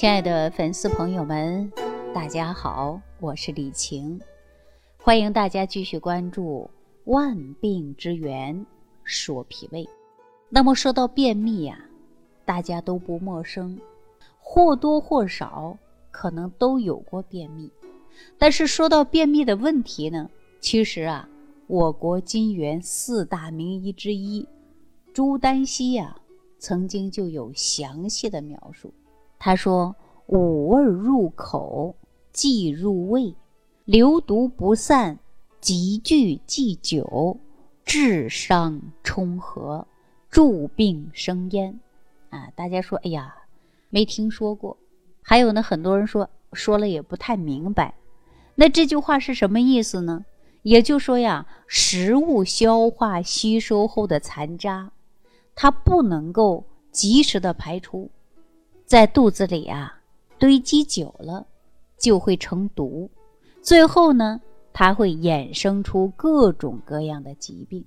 亲爱的粉丝朋友们，大家好，我是李晴，欢迎大家继续关注《万病之源说脾胃》。那么说到便秘呀，大家都不陌生，或多或少可能都有过便秘。但是说到便秘的问题呢，其实啊，我国金元四大名医之一朱丹溪呀，曾经就有详细的描述。他说：“五味入口，即入胃，流毒不散，积聚既久，治伤冲和，助病生焉。”啊，大家说，哎呀，没听说过。还有呢，很多人说说了也不太明白。那这句话是什么意思呢？也就说呀，食物消化吸收后的残渣，它不能够及时的排出。在肚子里啊堆积久了，就会成毒，最后呢，它会衍生出各种各样的疾病。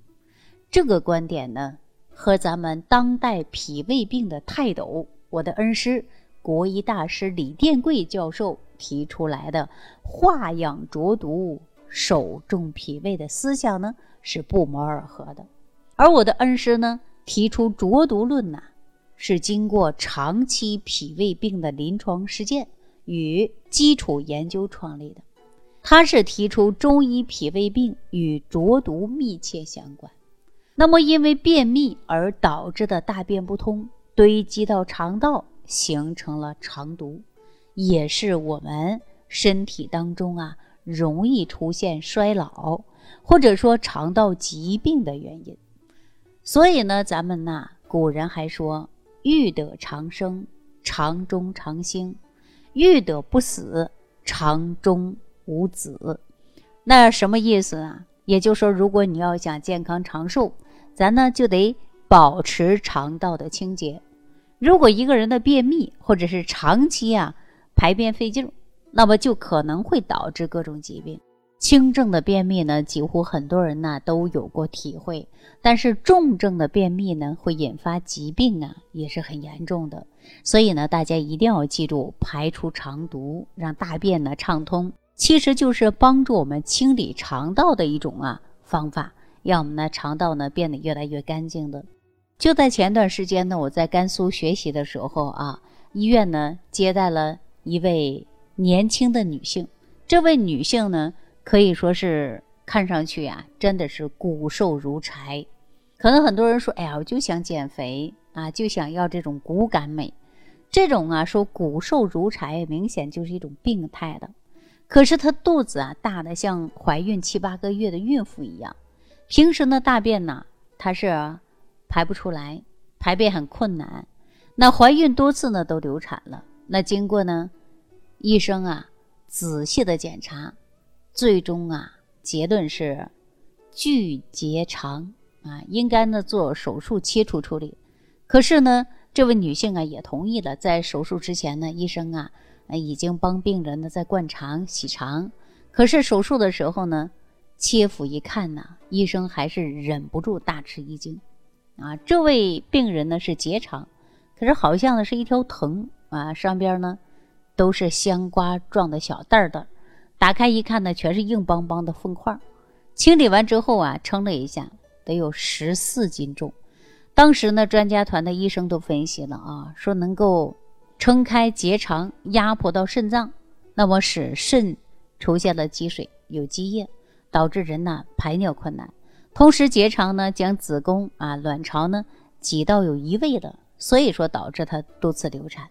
这个观点呢，和咱们当代脾胃病的泰斗，我的恩师国医大师李殿贵教授提出来的化养浊毒、守重脾胃的思想呢，是不谋而合的。而我的恩师呢，提出浊毒论呐。是经过长期脾胃病的临床实践与基础研究创立的。他是提出中医脾胃病与浊毒密切相关。那么，因为便秘而导致的大便不通，堆积到肠道，形成了肠毒，也是我们身体当中啊容易出现衰老或者说肠道疾病的原因。所以呢，咱们呐，古人还说。欲得长生，肠中长兴；欲得不死，肠中无子。那什么意思啊？也就是说，如果你要想健康长寿，咱呢就得保持肠道的清洁。如果一个人的便秘，或者是长期啊排便费劲，那么就可能会导致各种疾病。轻症的便秘呢，几乎很多人呢都有过体会，但是重症的便秘呢，会引发疾病啊，也是很严重的。所以呢，大家一定要记住，排出肠毒，让大便呢畅通，其实就是帮助我们清理肠道的一种啊方法，让我们呢肠道呢变得越来越干净的。就在前段时间呢，我在甘肃学习的时候啊，医院呢接待了一位年轻的女性，这位女性呢。可以说是看上去呀，真的是骨瘦如柴。可能很多人说：“哎呀，我就想减肥啊，就想要这种骨感美。”这种啊，说骨瘦如柴，明显就是一种病态的。可是她肚子啊，大的像怀孕七八个月的孕妇一样。平时呢，大便呢，她是排不出来，排便很困难。那怀孕多次呢，都流产了。那经过呢，医生啊，仔细的检查。最终啊，结论是巨结肠啊，应该呢做手术切除处理。可是呢，这位女性啊也同意了，在手术之前呢，医生啊已经帮病人呢在灌肠洗肠。可是手术的时候呢，切腹一看呢，医生还是忍不住大吃一惊啊！这位病人呢是结肠，可是好像呢是一条藤啊，上边呢都是香瓜状的小袋儿的。打开一看呢，全是硬邦邦的粪块。清理完之后啊，称了一下，得有十四斤重。当时呢，专家团的医生都分析了啊，说能够撑开结肠，压迫到肾脏，那么使肾出现了积水，有积液，导致人呐排尿困难。同时，结肠呢将子宫啊、卵巢呢挤到有移位了，所以说导致她多次流产。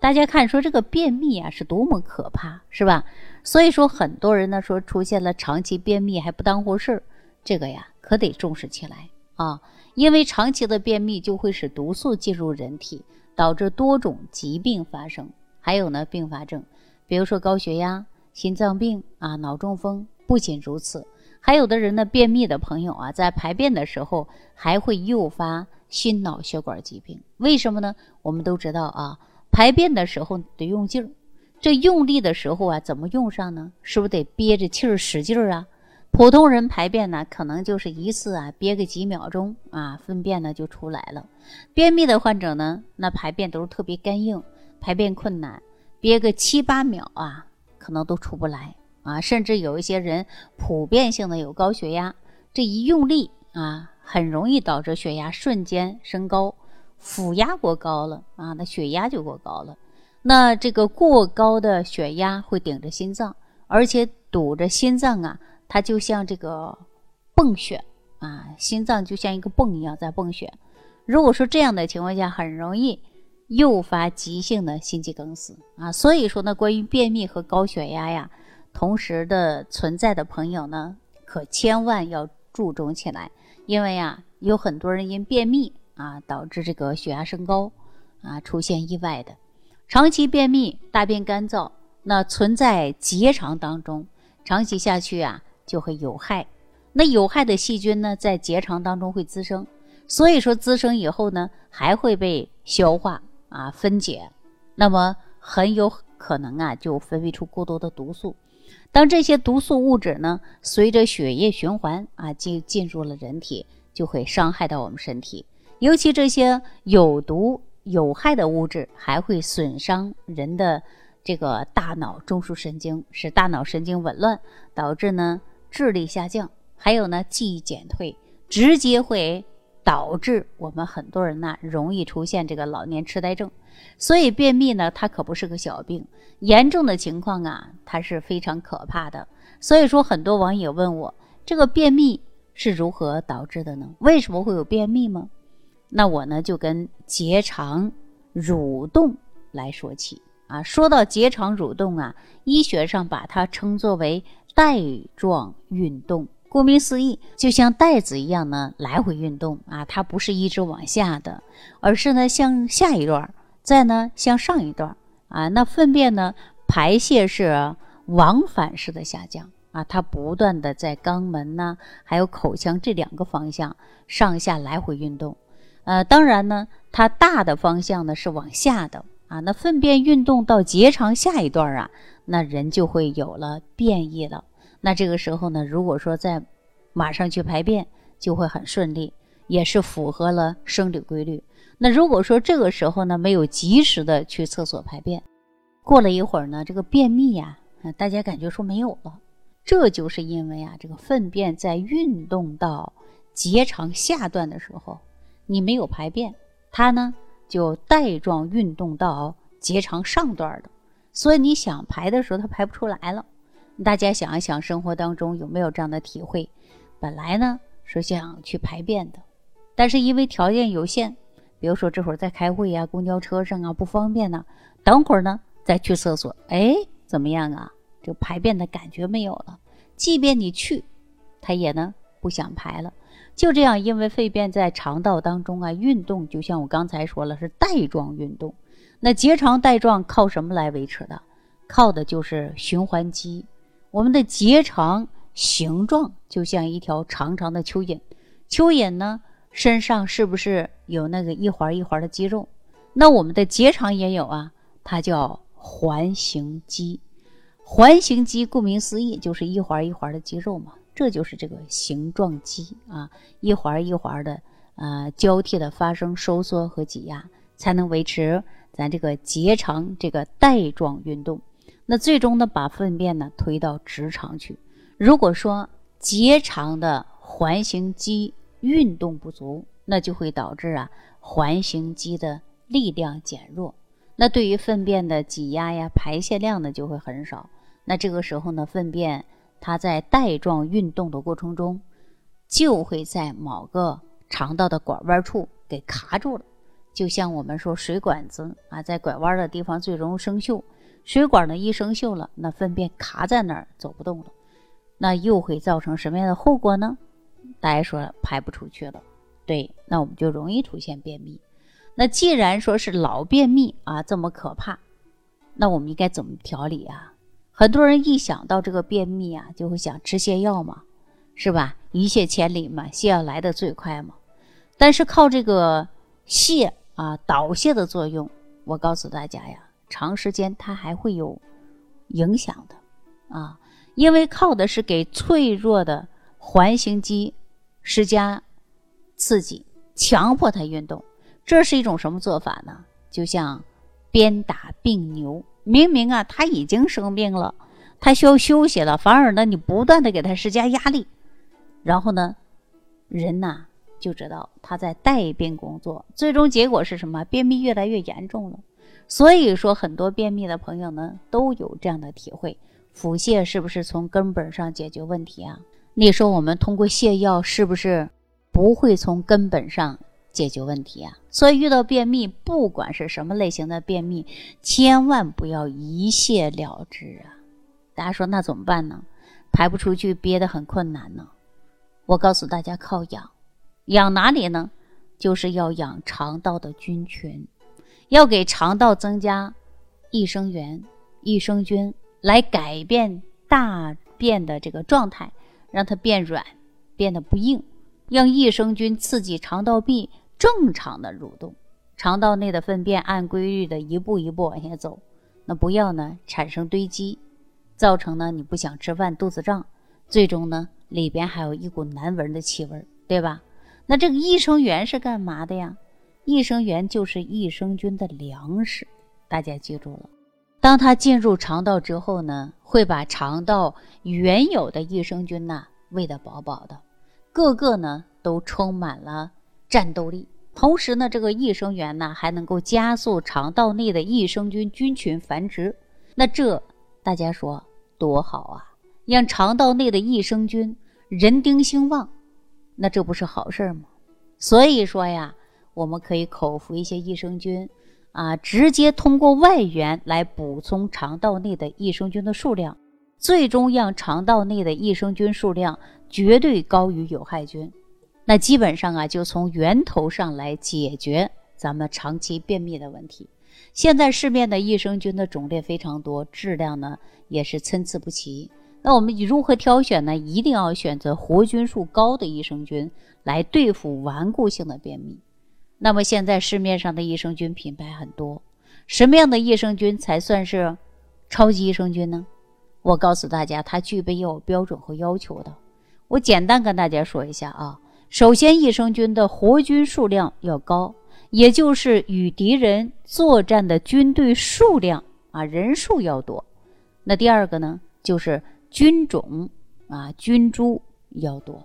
大家看，说这个便秘啊是多么可怕，是吧？所以说很多人呢说出现了长期便秘还不当回事儿，这个呀可得重视起来啊！因为长期的便秘就会使毒素进入人体，导致多种疾病发生，还有呢并发症，比如说高血压、心脏病啊、脑中风。不仅如此，还有的人呢便秘的朋友啊，在排便的时候还会诱发心脑血管疾病。为什么呢？我们都知道啊。排便的时候得用劲儿，这用力的时候啊，怎么用上呢？是不是得憋着气儿使劲儿啊？普通人排便呢，可能就是一次啊，憋个几秒钟啊，粪便呢就出来了。便秘的患者呢，那排便都是特别干硬，排便困难。憋个七八秒啊，可能都出不来啊。甚至有一些人普遍性的有高血压，这一用力啊，很容易导致血压瞬间升高，腹压过高了啊，那血压就过高了。那这个过高的血压会顶着心脏，而且堵着心脏啊，它就像这个泵血啊，心脏就像一个泵一样在泵血。如果说这样的情况下，很容易。诱发急性的心肌梗死啊，所以说呢，关于便秘和高血压呀，同时的存在的朋友呢，可千万要注重起来，因为呀，有很多人因便秘啊，导致这个血压升高啊，出现意外的。长期便秘、大便干燥，那存在结肠当中，长期下去啊，就会有害。那有害的细菌呢，在结肠当中会滋生，所以说滋生以后呢，还会被消化。啊，分解，那么很有可能啊，就分泌出过多的毒素。当这些毒素物质呢，随着血液循环啊，进进入了人体，就会伤害到我们身体。尤其这些有毒有害的物质，还会损伤人的这个大脑中枢神经，使大脑神经紊乱，导致呢智力下降，还有呢记忆减退，直接会。导致我们很多人呢容易出现这个老年痴呆症，所以便秘呢它可不是个小病，严重的情况啊它是非常可怕的。所以说很多网友问我，这个便秘是如何导致的呢？为什么会有便秘吗？那我呢就跟结肠蠕动来说起啊。说到结肠蠕动啊，医学上把它称作为带状运动。顾名思义，就像带子一样呢，来回运动啊，它不是一直往下的，而是呢向下一段，再呢向上一段啊。那粪便呢排泄是往返式的下降啊，它不断的在肛门呢，还有口腔这两个方向上下来回运动。呃，当然呢，它大的方向呢是往下的啊。那粪便运动到结肠下一段啊，那人就会有了便意了。那这个时候呢，如果说在马上去排便，就会很顺利，也是符合了生理规律。那如果说这个时候呢，没有及时的去厕所排便，过了一会儿呢，这个便秘呀，大家感觉说没有了，这就是因为啊，这个粪便在运动到结肠下段的时候，你没有排便，它呢就带状运动到结肠上段的，所以你想排的时候，它排不出来了。大家想一想，生活当中有没有这样的体会？本来呢是想去排便的，但是因为条件有限，比如说这会儿在开会呀、公交车上啊不方便呢，等会儿呢再去厕所，哎，怎么样啊？就排便的感觉没有了。即便你去，他也呢不想排了。就这样，因为粪便在肠道当中啊运动，就像我刚才说了，是带状运动。那结肠带状靠什么来维持的？靠的就是循环肌。我们的结肠形状就像一条长长的蚯蚓，蚯蚓呢身上是不是有那个一环一环的肌肉？那我们的结肠也有啊，它叫环形肌。环形肌顾名思义就是一环一环的肌肉嘛，这就是这个形状肌啊，一环一环的呃交替的发生收缩和挤压，才能维持咱这个结肠这个带状运动。那最终呢，把粪便呢推到直肠去。如果说结肠的环形肌运动不足，那就会导致啊环形肌的力量减弱。那对于粪便的挤压呀、排泄量呢就会很少。那这个时候呢，粪便它在带状运动的过程中，就会在某个肠道的拐弯处给卡住了。就像我们说水管子啊，在拐弯的地方最容易生锈。水管呢一生锈了，那粪便卡在那儿走不动了，那又会造成什么样的后果呢？大家说排不出去了，对，那我们就容易出现便秘。那既然说是老便秘啊这么可怕，那我们应该怎么调理啊？很多人一想到这个便秘啊，就会想吃泻药嘛，是吧？一泻千里嘛，泻药来的最快嘛。但是靠这个泻啊导泻的作用，我告诉大家呀。长时间它还会有影响的啊，因为靠的是给脆弱的环形肌施加刺激，强迫它运动，这是一种什么做法呢？就像鞭打病牛明明啊他已经生病了，他需要休息了，反而呢你不断的给他施加压力，然后呢，人呐就知道他在带病工作，最终结果是什么？便秘越来越严重了。所以说，很多便秘的朋友呢都有这样的体会：腹泻是不是从根本上解决问题啊？你说我们通过泻药是不是不会从根本上解决问题啊？所以遇到便秘，不管是什么类型的便秘，千万不要一泻了之啊！大家说那怎么办呢？排不出去，憋得很困难呢。我告诉大家，靠养，养哪里呢？就是要养肠道的菌群。要给肠道增加益生元、益生菌，来改变大便的这个状态，让它变软，变得不硬，让益生菌刺激肠道壁正常的蠕动，肠道内的粪便按规律的一步一步往下走，那不要呢产生堆积，造成呢你不想吃饭、肚子胀，最终呢里边还有一股难闻的气味，对吧？那这个益生元是干嘛的呀？益生元就是益生菌的粮食，大家记住了。当它进入肠道之后呢，会把肠道原有的益生菌呐喂得饱饱的，个个呢都充满了战斗力。同时呢，这个益生元呢还能够加速肠道内的益生菌菌群繁殖。那这大家说多好啊！让肠道内的益生菌人丁兴旺，那这不是好事吗？所以说呀。我们可以口服一些益生菌，啊，直接通过外源来补充肠道内的益生菌的数量，最终让肠道内的益生菌数量绝对高于有害菌。那基本上啊，就从源头上来解决咱们长期便秘的问题。现在市面的益生菌的种类非常多，质量呢也是参差不齐。那我们如何挑选呢？一定要选择活菌数高的益生菌来对付顽固性的便秘。那么现在市面上的益生菌品牌很多，什么样的益生菌才算是超级益生菌呢？我告诉大家，它具备有标准和要求的。我简单跟大家说一下啊。首先，益生菌的活菌数量要高，也就是与敌人作战的军队数量啊人数要多。那第二个呢，就是菌种啊菌株要多，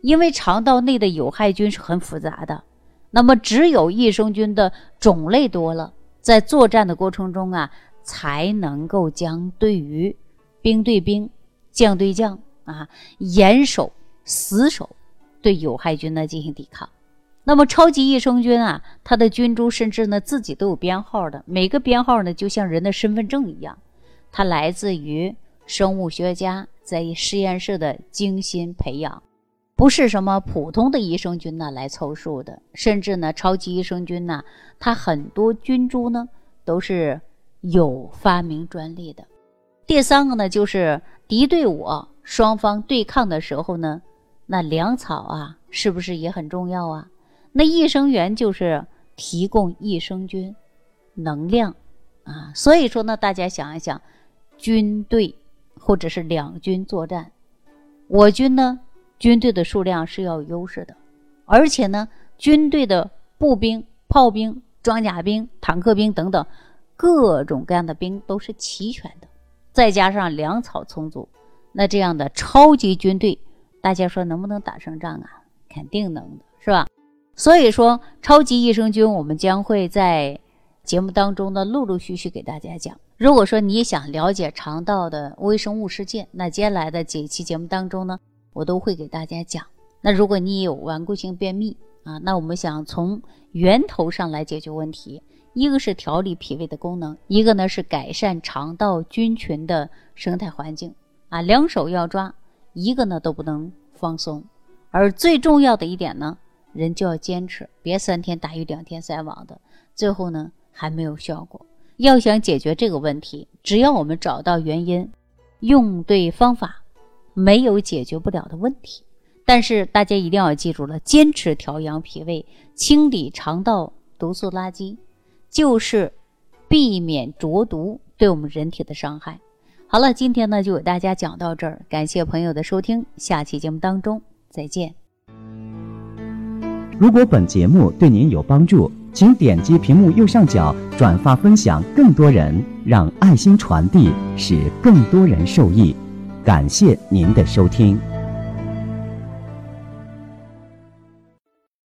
因为肠道内的有害菌是很复杂的。那么，只有益生菌的种类多了，在作战的过程中啊，才能够将对于兵对兵、将对将啊，严守死守，对有害菌呢进行抵抗。那么，超级益生菌啊，它的菌株甚至呢自己都有编号的，每个编号呢就像人的身份证一样，它来自于生物学家在实验室的精心培养。不是什么普通的益生菌呢来凑数的，甚至呢，超级益生菌呢，它很多菌株呢都是有发明专利的。第三个呢，就是敌对我双方对抗的时候呢，那粮草啊，是不是也很重要啊？那益生元就是提供益生菌能量啊。所以说呢，大家想一想，军队或者是两军作战，我军呢？军队的数量是要有优势的，而且呢，军队的步兵、炮兵、装甲兵、坦克兵等等各种各样的兵都是齐全的，再加上粮草充足，那这样的超级军队，大家说能不能打胜仗啊？肯定能的，是吧？所以说，超级益生菌我们将会在节目当中呢陆陆续续给大家讲。如果说你想了解肠道的微生物世界，那接下来的几期节目当中呢。我都会给大家讲。那如果你有顽固性便秘啊，那我们想从源头上来解决问题，一个是调理脾胃的功能，一个呢是改善肠道菌群的生态环境啊，两手要抓，一个呢都不能放松。而最重要的一点呢，人就要坚持，别三天打鱼两天晒网的，最后呢还没有效果。要想解决这个问题，只要我们找到原因，用对方法。没有解决不了的问题，但是大家一定要记住了，坚持调养脾胃，清理肠道毒素垃圾，就是避免浊毒对我们人体的伤害。好了，今天呢就给大家讲到这儿，感谢朋友的收听，下期节目当中再见。如果本节目对您有帮助。请点击屏幕右上角转发分享，更多人让爱心传递，使更多人受益。感谢您的收听。